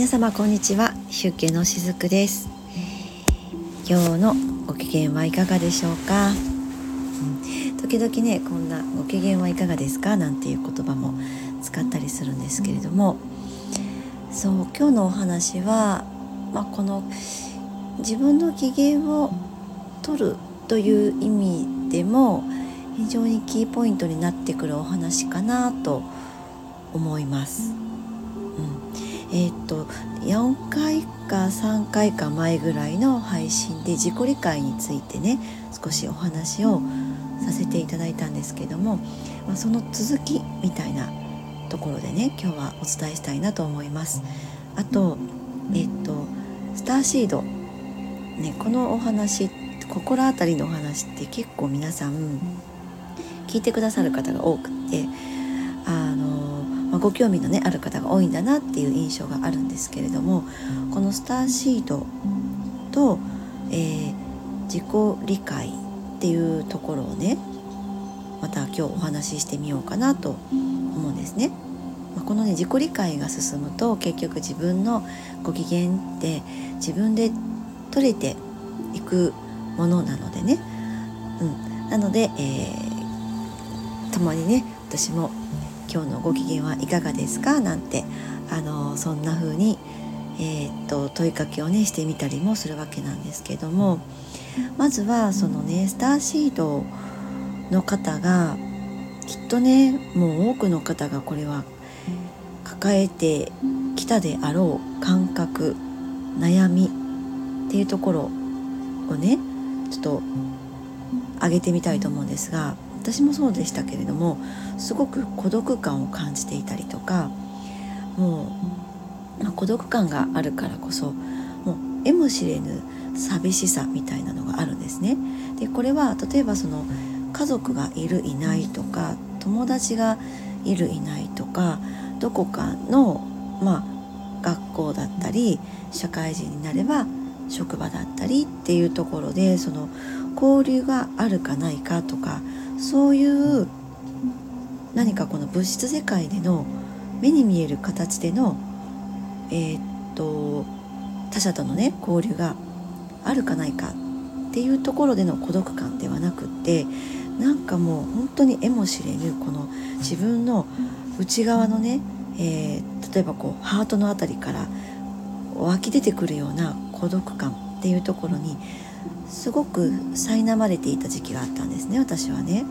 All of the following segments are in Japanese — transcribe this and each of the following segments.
皆様こんにちは。集計のしずくです。今日のご機嫌はいかがでしょうか、うん、時々ねこんなご機嫌はいかがですか？なんていう言葉も使ったりするんですけれども。そう今日のお話は、まあ、この自分の機嫌を取るという意味でも非常にキーポイントになってくるお話かなと思います。えー、っと4回か3回か前ぐらいの配信で自己理解についてね少しお話をさせていただいたんですけども、まあ、その続きみたいなところでね今日はお伝えしたいなと思います。あとえっとスターシード、ね、このお話心当たりのお話って結構皆さん聞いてくださる方が多くてあの、ご興味の、ね、ある方が多いんだなっていう印象があるんですけれどもこのスターシードと、えー、自己理解っていうところをねまた今日お話ししてみようかなと思うんですね。ま、このね自己理解が進むと結局自分のご機嫌って自分で取れていくものなのでね、うん、なので、えー、共にね私も今日のご機嫌はいかがですか?」なんてあのそんな風に、えー、っと問いかけをねしてみたりもするわけなんですけどもまずはそのねスターシードの方がきっとねもう多くの方がこれは抱えてきたであろう感覚悩みっていうところをねちょっと上げてみたいと思うんですが私もそうでしたけれどもすごく孤独感を感じていたりとかもう、まあ、孤独感があるからこそもうえもしれぬ寂しさみたいなのがあるんですね。でこれは例えばその家族がいるいないとか友達がいるいないとかどこかのまあ学校だったり社会人になれば職場だったりっていうところでその交流があるかないかとかそういう何かこの物質世界での目に見える形でのえー、っと他者とのね交流があるかないかっていうところでの孤独感ではなくってなんかもう本当にえもしれぬこの自分の内側のね、えー、例えばこうハートの辺りから湧き出てくるような孤独感っていうところにすごく苛まれていた時期があったんですね私はね。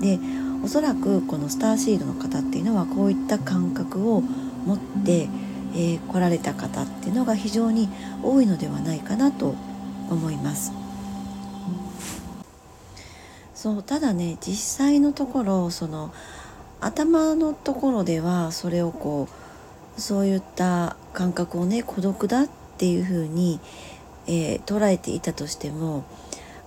でおそらくこのスターシードの方っていうのはこういった感覚を持って、えー、来られた方っていうのが非常に多いのではないかなと思います。そうただね実際のところその頭のところではそれをこうそういった感覚をね孤独だっていうふうに、えー、捉えていたとしても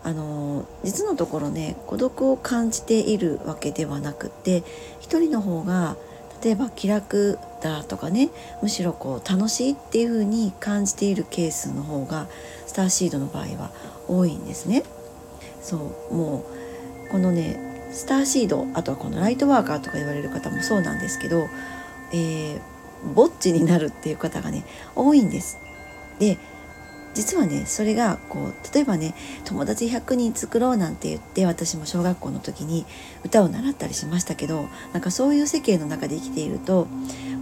あの実のところね孤独を感じているわけではなくて一人の方が例えば気楽だとかねむしろこう楽しいっていう風に感じているケースの方がスターシードの場合は多いんですね。そうもうこのねスターシードあとはこのライトワーカーとか言われる方もそうなんですけど、えー、ぼっちになるっていう方がね多いんです。で実はねそれがこう例えばね友達100人作ろうなんて言って私も小学校の時に歌を習ったりしましたけどなんかそういう世間の中で生きていると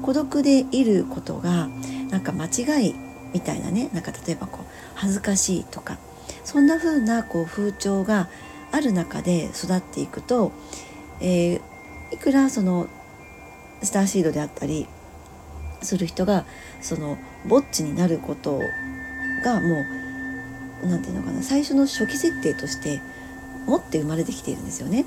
孤独でいることがなんか間違いみたいなねなんか例えばこう恥ずかしいとかそんな風なこう風潮がある中で育っていくと、えー、いくらそのスターシードであったりする人がそのぼっちになることをがもう何て言うのかな最初の初期設定として持って生まれてきているんですよね。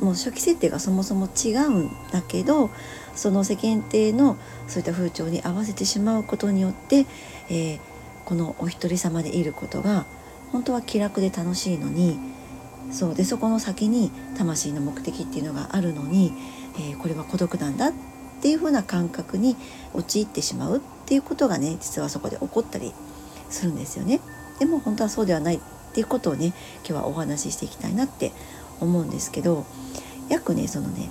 もう初期設定がそもそも違うんだけどその世間体のそういった風潮に合わせてしまうことによって、えー、このお一人様でいることが本当は気楽で楽しいのにそうでそこの先に魂の目的っていうのがあるのに、えー、これは孤独なんだっていう風な感覚に陥ってしまうっていうことがね実はそこで起こったりするんですよね。でも本当はそうではないっていうことをね今日はお話ししていきたいなって思うんですけど約ねそのね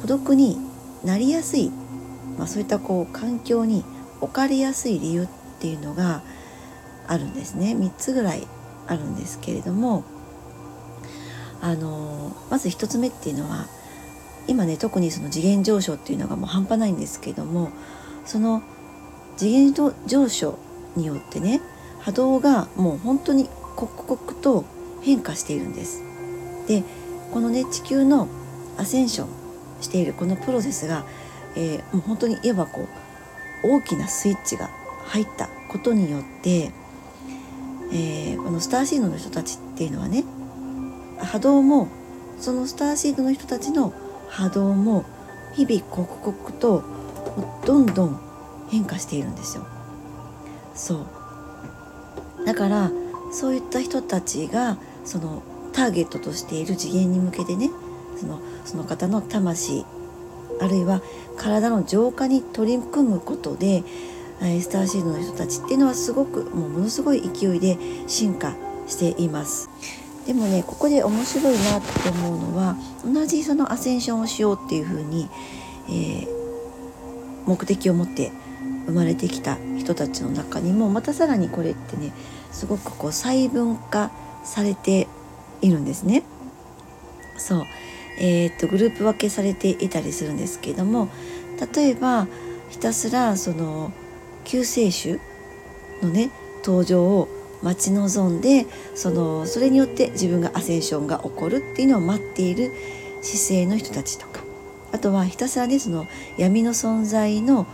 孤独になりやすい、まあ、そういったこう環境に置かれやすい理由っていうのがあるんですね3つぐらいあるんですけれどもあのまず1つ目っていうのは今ね特にその次元上昇っていうのがもう半端ないんですけどもその次元上昇によってね波動がもう本当に刻々と変化しているんです。でこのね地球のアセンションしているこのプロセスが、えー、もう本当に言えばこう大きなスイッチが入ったことによって、えー、このスターシードの人たちっていうのはね波動もそのスターシードの人たちの波動も日々刻々とどんどん変化しているんですよ。そうだからそういった人たちがそのターゲットとしている次元に向けてねそのその方の魂あるいは体の浄化に取り組むことでスターシードの人たちっていうのはすごくもうものすごい勢いで進化しています。でもねここで面白いなって思うのは同じそのアセンションをしようっていうふうに、えー、目的を持って生まれてきた人たちの中にもまたさらにこれってねすごくこう細分化されているんですね。そうえー、っとグループ分けされていたりするんですけども例えばひたすらその救世主のね登場を待ち望んでそのそれによって自分がアセンションが起こるっていうのを待っている姿勢の人たちとかあとはひたすらねその闇の存在の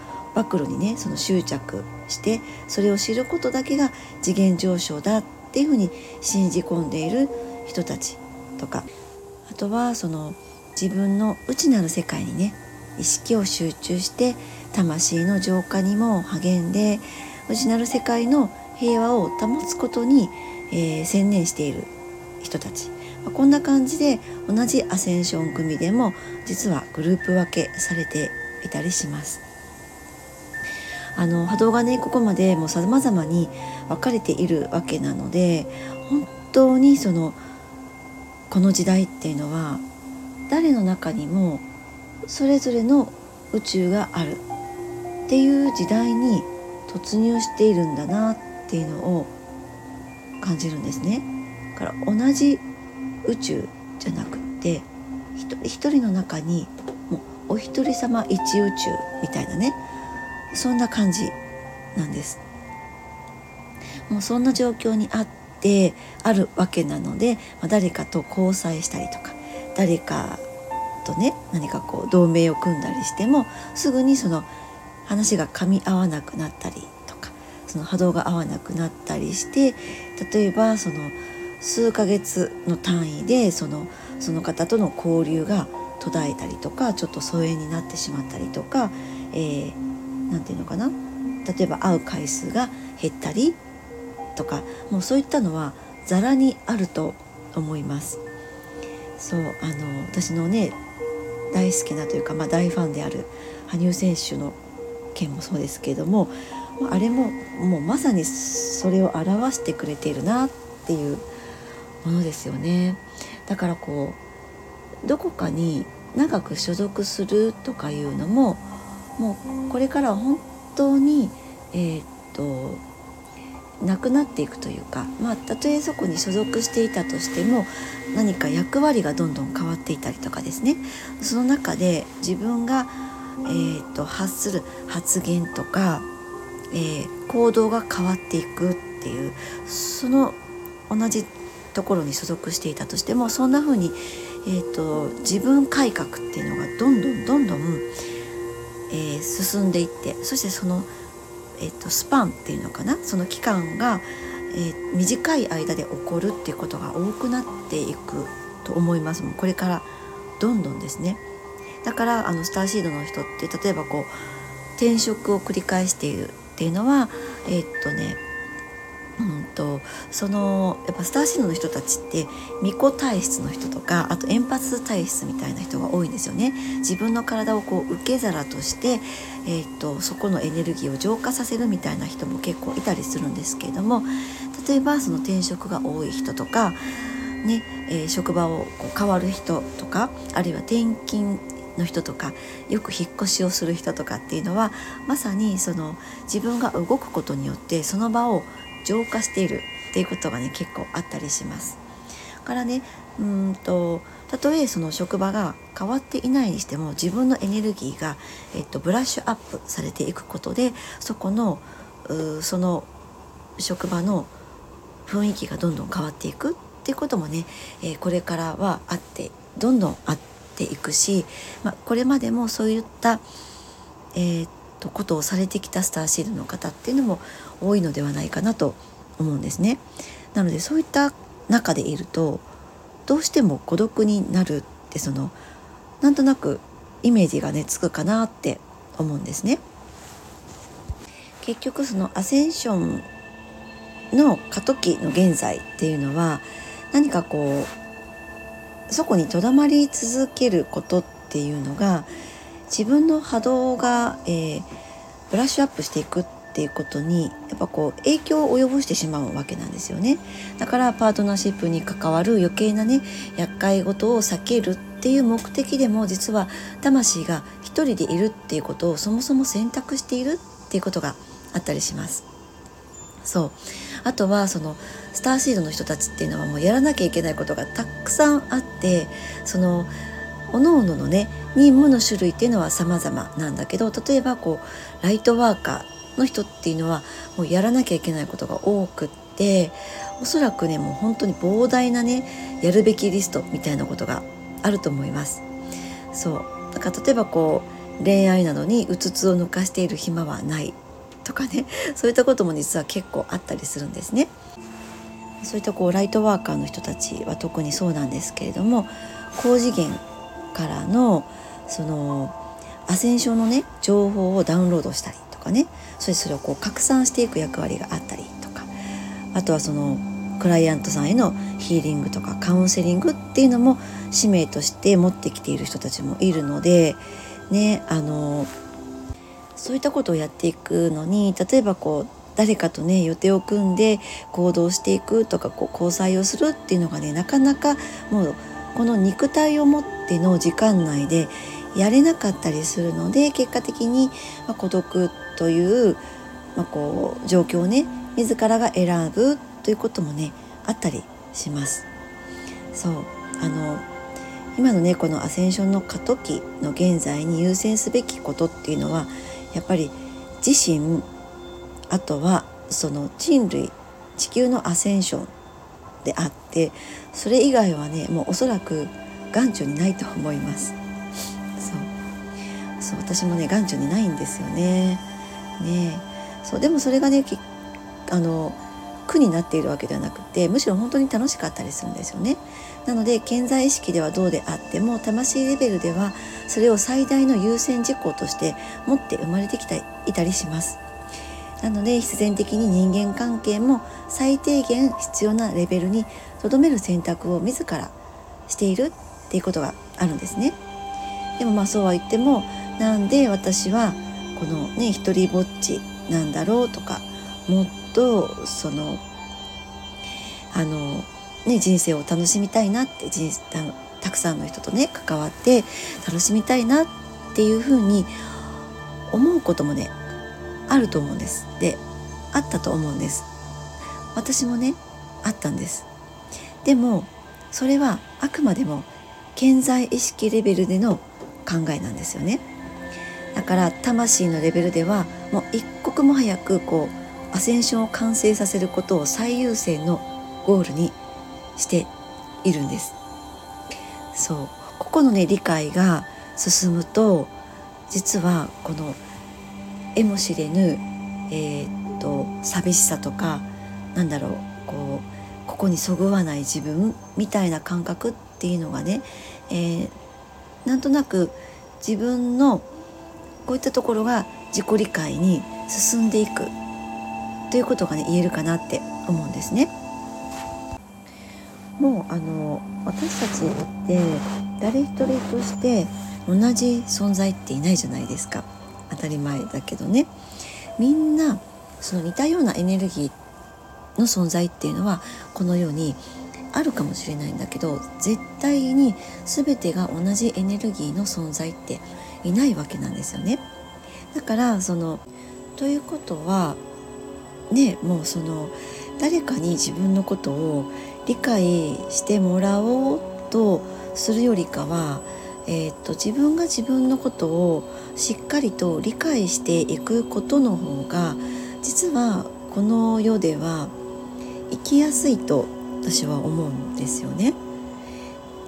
暴露にねその執着してそれを知ることだけが次元上昇だっていうふうに信じ込んでいる人たちとかあとはその自分の内なる世界にね意識を集中して魂の浄化にも励んで内なる世界の平和を保つことに、えー、専念している人たちこんな感じで同じアセンション組でも実はグループ分けされていたりします。あの波動がねここまでもう様々に分かれているわけなので本当にそのこの時代っていうのは誰の中にもそれぞれの宇宙があるっていう時代に突入しているんだなっていうのを感じるんですね。だから同じ宇宙じゃなくって一人一人の中にもうお一人様一宇宙みたいなねそんな感じなんです。もうそんな状況にあってあるわけなので、まあ、誰かと交際したりとか誰かとね何かこう同盟を組んだりしてもすぐにその話が噛み合わなくなったりとかその波動が合わなくなったりして例えばその数ヶ月の単位でそのその方との交流が途絶えたりとかちょっと疎遠になってしまったりとか、えー、何て言うのかな？例えば会う回数が減ったりとかもうそういったのはざらにあると思います。そうあの私のね大好きなというか、まあ、大ファンである羽生選手の件もそうですけれどもあれももうまさにそれを表してくれているなっていうものですよね。だからこうどこかに長く所属するとかいうのももうこれからは本当にえー、っとなくなっていくというかまあたとえそこに所属していたとしても何か役割がどんどん変わっていたりとかですね。その中で自分が、えー、と発する発言とか、えー、行動が変わっていくっていうその同じところに所属していたとしてもそんな風に、えーと自分改革っていうのがどんどんどんどんえー、進んでいってそしてその、えーと、スパンっていうのかな？その期間が、えー、短い間で起こるっていうことが多くなっていくと思います。もうこれからどんどんですね。だからあのスターシードの人って例えばこう転職を繰り返しているっていうのはえー、っとねうんとそのやっぱスターシードの人たちって巫女体質の人とかあとエンパス体質みたいな人が多いんですよね。自分の体をこう受け皿として、えーと、そこのエネルギーを浄化させるみたいな人も結構いたりするんですけれども例えばその転職が多い人とかね、えー、職場をこう変わる人とかあるいは転勤の人とかよく引っ越しをする人とかっていうのはまさにその自分が動くことによってその場を浄化しているっていうことがね結構あったりします。からねうんとたとえその職場が変わっていないにしても自分のエネルギーが、えっと、ブラッシュアップされていくことでそこのその職場の雰囲気がどんどん変わっていくっていうこともね、えー、これからはあってどんどんあっていくし、まあ、これまでもそういった、えー、とことをされてきたスターシールの方っていうのも多いのではないかなと思うんですね。なのでそういった中でいるとどうしても孤独になるってそのなんとなくイメージがねつくかなって思うんですね。結局そのアセンションの過渡期の現在っていうのは何かこうそこにとどまり続けることっていうのが自分の波動が、えー、ブラッシュアップしていくっていうことにやっぱこう影響を及ぼしてしまうわけなんですよね。だからパートナーシップに関わる余計なね厄介事を避けるっていう目的でも実は魂が一人でいるっていうことをそもそも選択しているっていうことがあったりします。そう。あとはそのスターシードの人たちっていうのはもうやらなきゃいけないことがたくさんあってその各々のね任務の種類っていうのは様々なんだけど例えばこうライトワーカーの人っていうのはもうやらなきゃいけないことが多くっておそらくねもう本当に膨大なねやるべきリストみたいなことがあると思います。そうだから例えばこう恋愛などにうつつを抜かしている暇はないとかねそういったことも実は結構あったりするんですね。そういったこうライトワーカーの人たちは特にそうなんですけれども高次元からのそのアセンションのね情報をダウンロードしたりかね。それそれをこう拡散していく役割があったりとか。あとはそのクライアントさんへのヒーリングとかカウンセリングっていうのも使命として持ってきている人たちもいるのでねあのそういったことをやっていくのに例えばこう誰かとね予定を組んで行動していくとかこう交際をするっていうのがねなかなかもうこの肉体を持っての時間内でやれなかったりするので結果的に、孤独という、まあ、こう状況をね自らが選ぶということもねあったりします。そう。あの今のねこのアセンションの過渡期の現在に優先すべきことっていうのはやっぱり自身あとはその人類地球のアセンションであってそれ以外はねもうおそらく眼中にないと思います。そう。そう私もね眼中にないんですよね。ね。そうでもそれがねあの苦になっているわけではなくてむしろ本当に楽しかったりするんですよね。なので健在意識ではどうであっても魂レベルではそれを最大の優先事項として持って生まれてきたいたりします。なので必然的に人間関係も最低限必要なレベルにとどめる選択を自らしているっていうことがあるんですね。でもまあそうは言ってもなんで私はこのね一人ぼっちなんだろうとかもっとそのあのね人生を楽しみたいなって人あのたくさんの人とね関わって楽しみたいなっていうふうに思うこともねあると思うんです。であったと思うんです。私もねあったんですでもそれはあくまでも健在意識レベルでの考えなんですよね。だから魂のレベルではもう一刻も早くこうアセンションを完成させることを最優先のゴールにしているんです。そう。ここのね理解が進むと実はこのえもしれぬ、えー、っと寂しさとかなんだろうこうここにそぐわない自分みたいな感覚っていうのがね、えー、なんとなく自分のこういったところが自己理解に進んでいくということがね言えるかなって思うんですね。もうあの私たちって誰一人として同じ存在っていないじゃないですか。当たり前だけどねみんなその似たようなエネルギーの存在っていうのはこのように、あるかもしれないんだけど絶対に全てが同じエネルギーの存在っていないわけなんですよね。だからそのということはねもうその誰かに自分のことを理解してもらおうとするよりかは、えーと、自分が自分のことをしっかりと理解していくことの方が実はこの世では生きやすいと私は思うんですよね。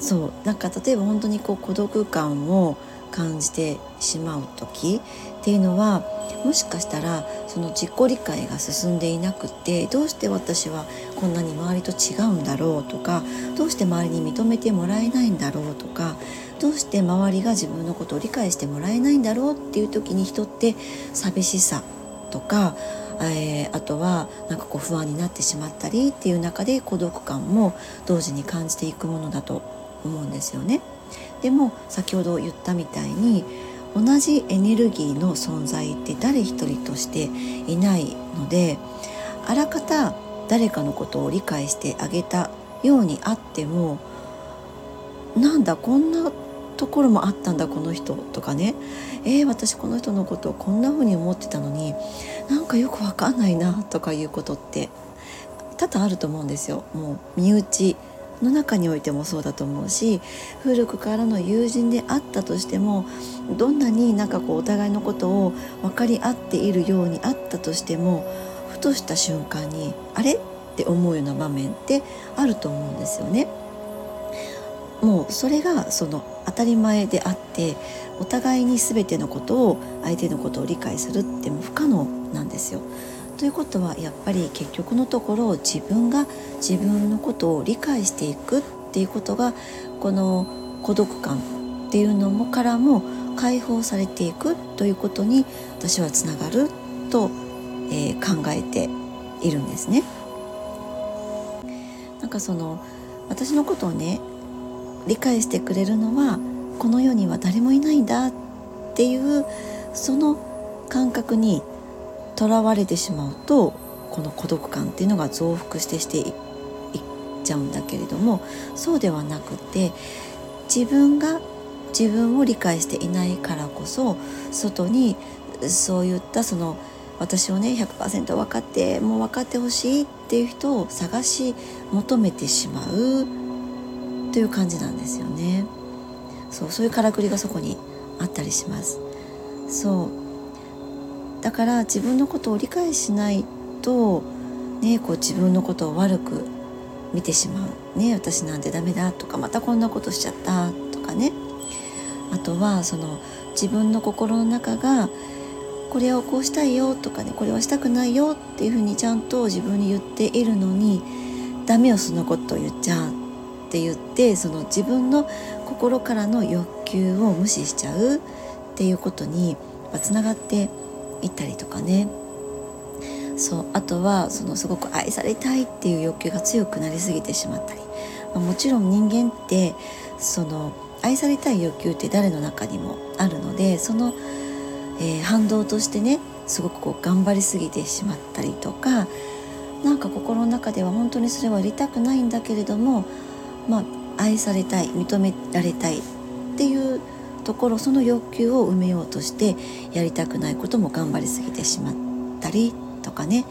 そうなんか例えば本当にこう孤独感を感じてしまう時っていうのはもしかしたらその自己理解が進んでいなくてどうして私はこんなに周りと違うんだろうとかどうして周りに認めてもらえないんだろうとかどうして周りが自分のことを理解してもらえないんだろうっていう時に人って寂しさとか、えー、あとはなんかこう不安になってしまったりっていう中で孤独感も同時に感じていくものだと思うんですよね。でも先ほど言ったみたいに同じエネルギーの存在って誰一人としていないのであらかた誰かのことを理解してあげたようにあってもなんだこんなところもあったんだこの人とかねえー、私この人のことをこんな風に思ってたのになんかよくわかんないなとかいうことって多々あると思うんですよ。もう身内の中においてもそうだと思うし古くからの友人であったとしてもどんなになんかこうお互いのことを分かり合っているようにあったとしてもふとした瞬間にあれ？って思うような場面ってあると思うんですよね。もうそれがその当たり前であってお互いに全てのことを相手のことを理解するっても不可能なんですよ。ということはやっぱり結局のところ自分が自分のことを理解していくっていうことがこの孤独感っていうのもからも解放されていくということに私はつながると、えー、考えているんですね。なんかその私のことをね理解してくれるのはこの世には誰もいないんだっていうその感覚にとらわれてしまうとこの孤独感っていうのが増幅してしていっちゃうんだけれどもそうではなくて自分が自分を理解していないからこそ外にそういったその私をね100%分かってもう分かってほしいっていう人を探し求めてしまうという感じなんですよね。そうそういうからくりがそこにあったりします。そうだから自分のことを理解しないと、ね、こう自分のことを悪く見てしまう、ね、私なんてダメだとかまたこんなことしちゃったとかね。あとはその自分の心の中がこれをこうしたいよとかねこれはしたくないよっていうふうにちゃんと自分に言っているのにダメよそのこと言っちゃうって言ってその自分の心からの欲求を無視しちゃうっていうことにつながっていったりとかね。そうあとはそのすごく愛されたいっていう欲求が強くなりすぎてしまったり、まあ、もちろん人間ってその愛されたい欲求って誰の中にもあるのでその、えー、反動としてねすごくこう頑張りすぎてしまったりとかなんか心の中では本当にそれはやりたくないんだけれどもまあ愛されたい認められたいっていうところその欲求を埋めようとしてやりたくないことも頑張りすぎてしまったりとかね。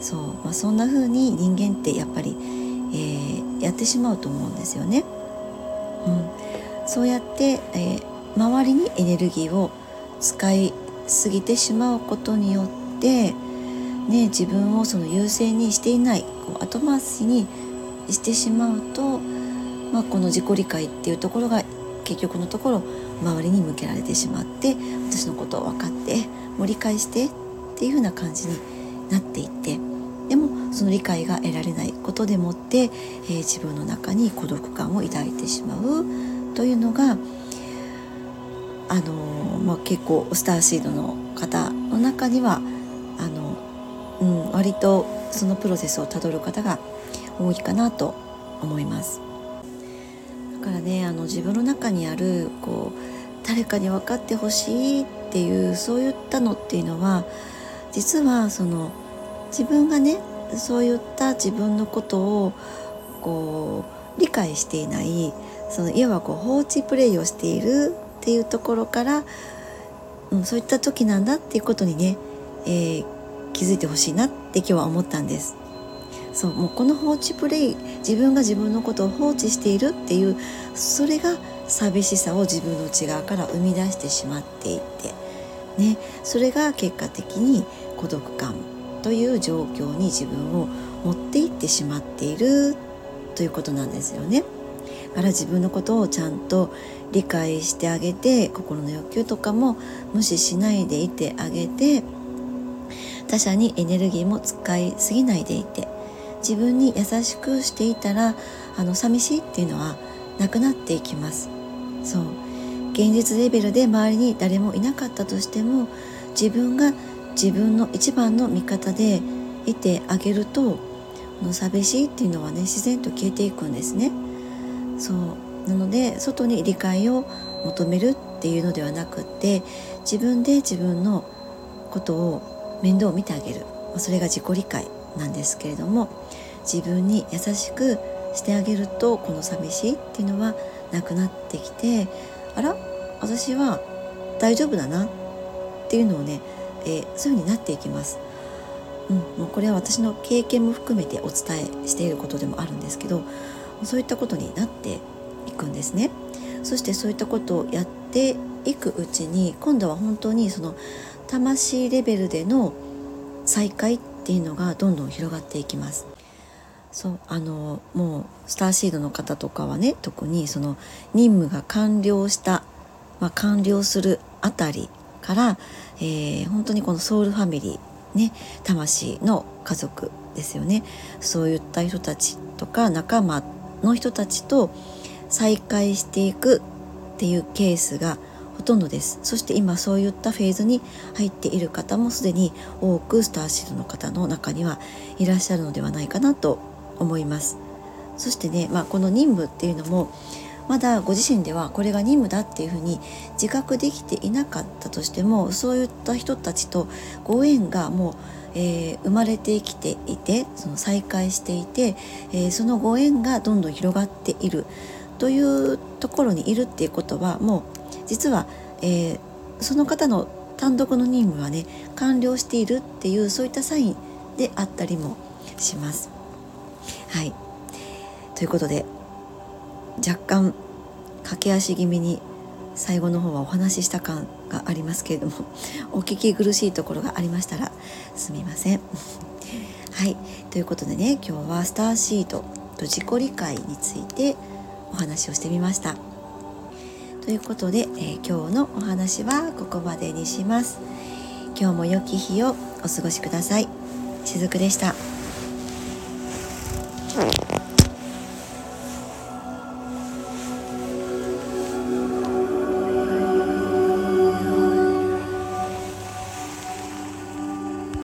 そう、まあ、そんな風に人間ってやっぱり、えー、やってしまうと思うんですよね。うん、そうやって、えー、周りにエネルギーを使いすぎてしまうことによって、ね、自分をその優先にしていないこう後回しにしてしまうと、まあ、この自己理解っていうところが結局のところ周りに向けられてしまって私のことを分かってもう理解してっていう風な感じになっていってでもその理解が得られないことでもって、えー、自分の中に孤独感を抱いてしまうというのがあのー、まあ、結構スターシードの方の中にはあの、うん、割とそのプロセスをたどる方が多いかなと思います。からねあの自分の中にあるこう誰かに分かってほしいっていうそういったのっていうのは実はその自分がねそういった自分のことをこう理解していないそのいわばこう放置プレイをしているっていうところから、うん、そういった時なんだっていうことにね、えー、気づいてほしいなって今日は思ったんです。そうもうこの放置プレイ自分が自分のことを放置しているっていうそれが寂しさを自分の内側から生み出してしまっていて、ね、それが結果的に孤独感という状況に自分を持っていってしまっているということなんですよね。から自分のことをちゃんと理解してあげて心の欲求とかも無視しないでいてあげて他者にエネルギーも使いすぎないでいて自分に優しくしていたらあの寂しいっていうのはなくなっていきます。そう。現実レベルで周りに誰もいなかったとしても自分が自分の一番の味方でいてあげるとの寂しいっていうのはね自然と消えていくんですね。そう。なので外に理解を求めるっていうのではなくって自分で自分のことを面倒を見てあげる。それが自己理解なんですけれども。自分に優しくしてあげるとこの寂しいっていうのはなくなってきてあら私は大丈夫だなっていうのをね、えー、そういう風になっていきます。うん、もうこれは私の経験も含めてお伝えしていることでもあるんですけどそういったことになっていくんですね。そしてそういったことをやっていくうちに今度は本当にその魂レベルでの再会っていうのがどんどん広がっていきます。そうあのもうスターシードの方とかはね特にその任務が完了した、まあ、完了するあたりから、えー、本当にこのソウルファミリーね魂の家族ですよね。そういった人たちとか仲間の人たちと再会していくっていうケースがほとんどです。そして今そういったフェーズに入っている方もすでに多くスターシードの方の中にはいらっしゃるのではないかなと思いますそしてね、まあ、この任務っていうのもまだご自身ではこれが任務だっていうふうに自覚できていなかったとしてもそういった人たちとご縁がもう、えー、生まれてきていてその再会していて、えー、そのご縁がどんどん広がっているというところにいるっていうことはもう実は、えー、その方の単独の任務はね完了しているっていうそういったサインであったりもします。はいということで若干駆け足気味に最後の方はお話しした感がありますけれども お聞き苦しいところがありましたらすみません。はいということでね今日はスターシートと自己理解についてお話をしてみました。ということで、えー、今日のお話はここまでにします。今日も良き日をお過ごしください。しずくでした。